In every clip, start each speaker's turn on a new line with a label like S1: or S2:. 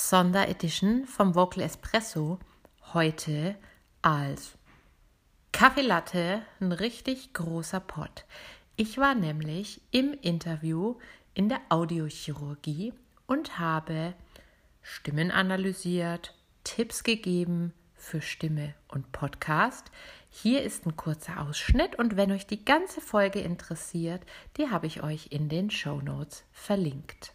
S1: Sonderedition vom Vocal Espresso heute als Kaffee Latte, ein richtig großer Pott. Ich war nämlich im Interview in der Audiochirurgie und habe Stimmen analysiert, Tipps gegeben für Stimme und Podcast. Hier ist ein kurzer Ausschnitt und wenn euch die ganze Folge interessiert, die habe ich euch in den Show Notes verlinkt.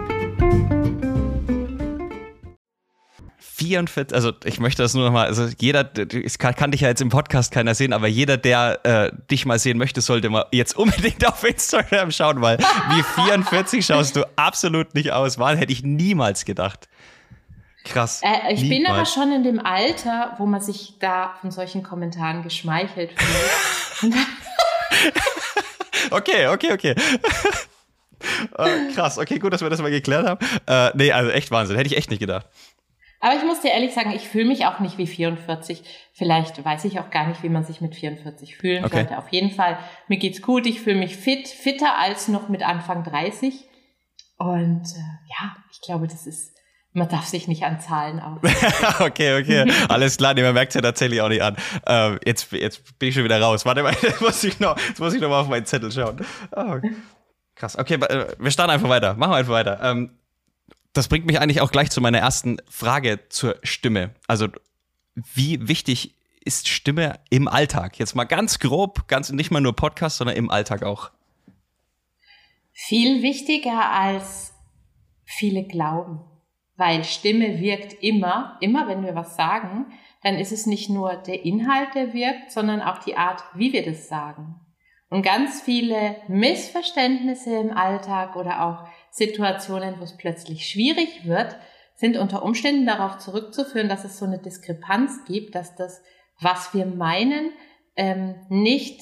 S2: 44, also ich möchte das nur nochmal, also jeder, es kann, kann, dich ja jetzt im Podcast keiner sehen, aber jeder, der äh, dich mal sehen möchte, sollte mal jetzt unbedingt auf Instagram schauen, weil wie 44 schaust du absolut nicht aus. Wahl hätte ich niemals gedacht. Krass.
S1: Äh, ich niemals. bin aber schon in dem Alter, wo man sich da von solchen Kommentaren geschmeichelt fühlt.
S2: okay, okay, okay. oh, krass, okay, gut, dass wir das mal geklärt haben. Äh, nee, also echt Wahnsinn, hätte ich echt nicht gedacht.
S1: Aber ich muss dir ehrlich sagen, ich fühle mich auch nicht wie 44. Vielleicht weiß ich auch gar nicht, wie man sich mit 44 fühlen okay. sollte. Auf jeden Fall, mir geht's gut. Ich fühle mich fit, fitter als noch mit Anfang 30. Und äh, ja, ich glaube, das ist, man darf sich nicht an Zahlen auf.
S2: okay, okay. Alles klar, nee, man merkt es ja tatsächlich auch nicht an. Ähm, jetzt, jetzt bin ich schon wieder raus. Warte mal, jetzt muss ich noch, jetzt muss ich noch mal auf meinen Zettel schauen. Oh, krass. Okay, äh, wir starten einfach weiter. Machen wir einfach weiter. Ähm, das bringt mich eigentlich auch gleich zu meiner ersten Frage zur Stimme. Also, wie wichtig ist Stimme im Alltag? Jetzt mal ganz grob, ganz nicht mal nur Podcast, sondern im Alltag auch.
S1: Viel wichtiger als viele glauben, weil Stimme wirkt immer, immer wenn wir was sagen, dann ist es nicht nur der Inhalt, der wirkt, sondern auch die Art, wie wir das sagen. Und ganz viele Missverständnisse im Alltag oder auch Situationen, wo es plötzlich schwierig wird, sind unter Umständen darauf zurückzuführen, dass es so eine Diskrepanz gibt, dass das, was wir meinen, ähm, nicht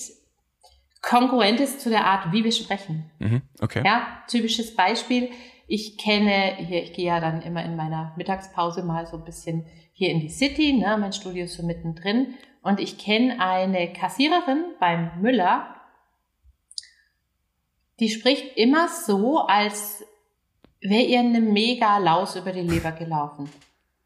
S1: konkurrent ist zu der Art, wie wir sprechen.
S2: Mhm, okay.
S1: Ja, typisches Beispiel. Ich kenne hier, ich gehe ja dann immer in meiner Mittagspause mal so ein bisschen hier in die City, ne, mein Studio ist so mittendrin und ich kenne eine Kassiererin beim Müller, die spricht immer so, als wäre ihr eine mega Laus über die Leber gelaufen.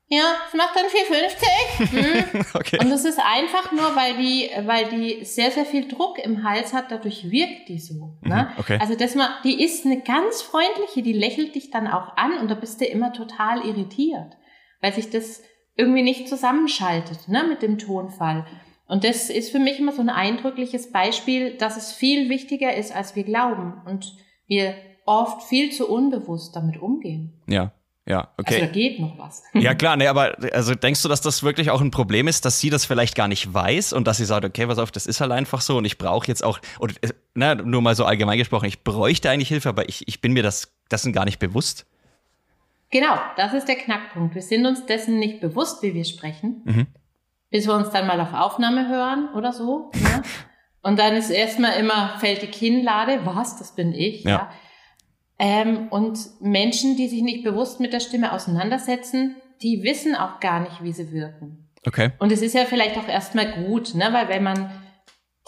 S1: Ja, es macht dann 4,50. Hm. okay. Und das ist einfach nur, weil die, weil die sehr, sehr viel Druck im Hals hat, dadurch wirkt die so. Ne? Mhm, okay. Also das mal, die ist eine ganz freundliche, die lächelt dich dann auch an und da bist du immer total irritiert, weil sich das irgendwie nicht zusammenschaltet, ne, mit dem Tonfall. Und das ist für mich immer so ein eindrückliches Beispiel, dass es viel wichtiger ist, als wir glauben und wir oft viel zu unbewusst damit umgehen.
S2: Ja. Ja, okay.
S1: Also da geht noch was.
S2: Ja, klar, nee, aber also denkst du, dass das wirklich auch ein Problem ist, dass sie das vielleicht gar nicht weiß und dass sie sagt, okay, pass auf, das ist halt einfach so und ich brauche jetzt auch, oder na, nur mal so allgemein gesprochen, ich bräuchte eigentlich Hilfe, aber ich, ich bin mir das, dessen gar nicht bewusst.
S1: Genau, das ist der Knackpunkt. Wir sind uns dessen nicht bewusst, wie wir sprechen. Mhm bis wir uns dann mal auf Aufnahme hören oder so. Ne? Und dann ist erstmal immer, fällt die Kinnlade, was, das bin ich. Ja. ja. Ähm, und Menschen, die sich nicht bewusst mit der Stimme auseinandersetzen, die wissen auch gar nicht, wie sie wirken.
S2: Okay.
S1: Und es ist ja vielleicht auch erstmal gut, ne? weil wenn man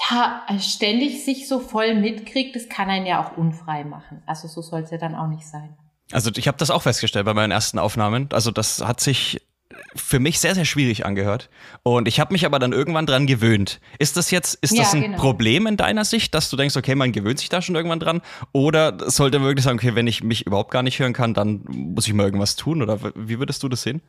S1: da ständig sich so voll mitkriegt, das kann einen ja auch unfrei machen. Also so soll es ja dann auch nicht sein.
S2: Also ich habe das auch festgestellt bei meinen ersten Aufnahmen. Also das hat sich für mich sehr, sehr schwierig angehört. Und ich habe mich aber dann irgendwann dran gewöhnt. Ist das jetzt, ist ja, das ein genau. Problem in deiner Sicht, dass du denkst, okay, man gewöhnt sich da schon irgendwann dran? Oder sollte man wirklich sagen, okay, wenn ich mich überhaupt gar nicht hören kann, dann muss ich mal irgendwas tun? Oder wie würdest du das sehen?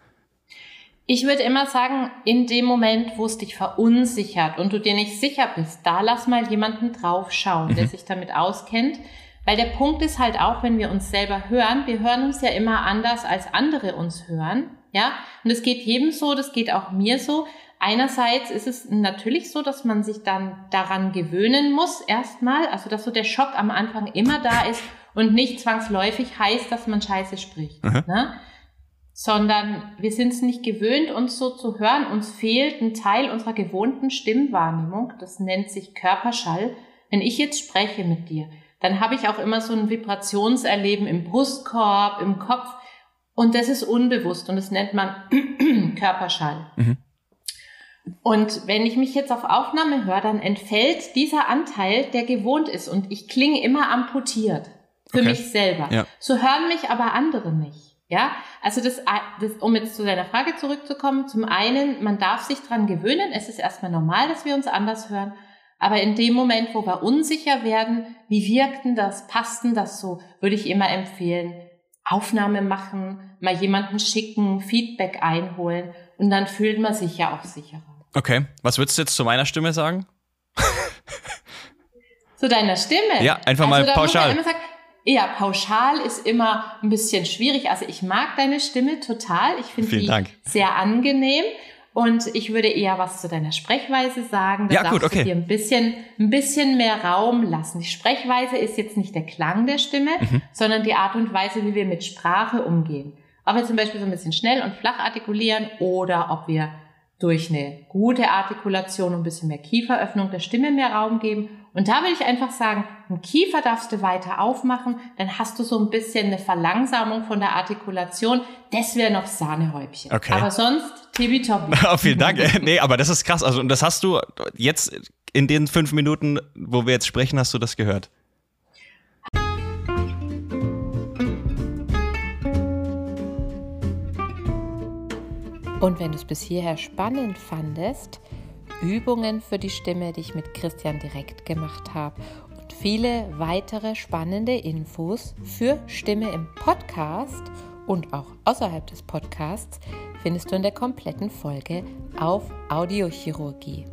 S1: Ich würde immer sagen, in dem Moment, wo es dich verunsichert und du dir nicht sicher bist, da lass mal jemanden draufschauen, mhm. der sich damit auskennt. Weil der Punkt ist halt auch, wenn wir uns selber hören, wir hören uns ja immer anders, als andere uns hören. Ja, und es geht jedem so, das geht auch mir so. einerseits ist es natürlich so, dass man sich dann daran gewöhnen muss erstmal, also dass so der Schock am Anfang immer da ist und nicht zwangsläufig heißt, dass man Scheiße spricht. Ne? Sondern wir sind es nicht gewöhnt, uns so zu hören. Uns fehlt ein Teil unserer gewohnten Stimmwahrnehmung. Das nennt sich Körperschall. Wenn ich jetzt spreche mit dir, dann habe ich auch immer so ein Vibrationserleben im Brustkorb, im Kopf. Und das ist unbewusst und das nennt man Körperschall. Mhm. Und wenn ich mich jetzt auf Aufnahme höre, dann entfällt dieser Anteil, der gewohnt ist und ich klinge immer amputiert für okay. mich selber. Ja. So hören mich aber andere nicht. Ja, also das, das, um jetzt zu deiner Frage zurückzukommen, zum einen, man darf sich dran gewöhnen. Es ist erstmal normal, dass wir uns anders hören. Aber in dem Moment, wo wir unsicher werden, wie wirkt denn das, passt denn das so, würde ich immer empfehlen, Aufnahme machen, mal jemanden schicken, Feedback einholen und dann fühlt man sich ja auch sicherer.
S2: Okay, was würdest du jetzt zu meiner Stimme sagen?
S1: zu deiner Stimme?
S2: Ja, einfach also mal pauschal.
S1: Sagen, ja, pauschal ist immer ein bisschen schwierig. Also ich mag deine Stimme total. Ich finde die Dank. sehr angenehm. Und ich würde eher was zu deiner Sprechweise sagen. Da ja, gut, okay. Du dir ein bisschen, ein bisschen mehr Raum lassen. Die Sprechweise ist jetzt nicht der Klang der Stimme, mhm. sondern die Art und Weise, wie wir mit Sprache umgehen. Ob wir zum Beispiel so ein bisschen schnell und flach artikulieren oder ob wir durch eine gute Artikulation und ein bisschen mehr Kieferöffnung der Stimme mehr Raum geben. Und da will ich einfach sagen, einen Kiefer darfst du weiter aufmachen, dann hast du so ein bisschen eine Verlangsamung von der Artikulation. Das wäre noch Sahnehäubchen.
S2: Okay.
S1: Aber sonst tippitoppi.
S2: Oh, vielen Dank. nee, aber das ist krass. Also, und das hast du jetzt in den fünf Minuten, wo wir jetzt sprechen, hast du das gehört?
S1: Und wenn du es bis hierher spannend fandest, Übungen für die Stimme, die ich mit Christian direkt gemacht habe und viele weitere spannende Infos für Stimme im Podcast und auch außerhalb des Podcasts findest du in der kompletten Folge auf Audiochirurgie.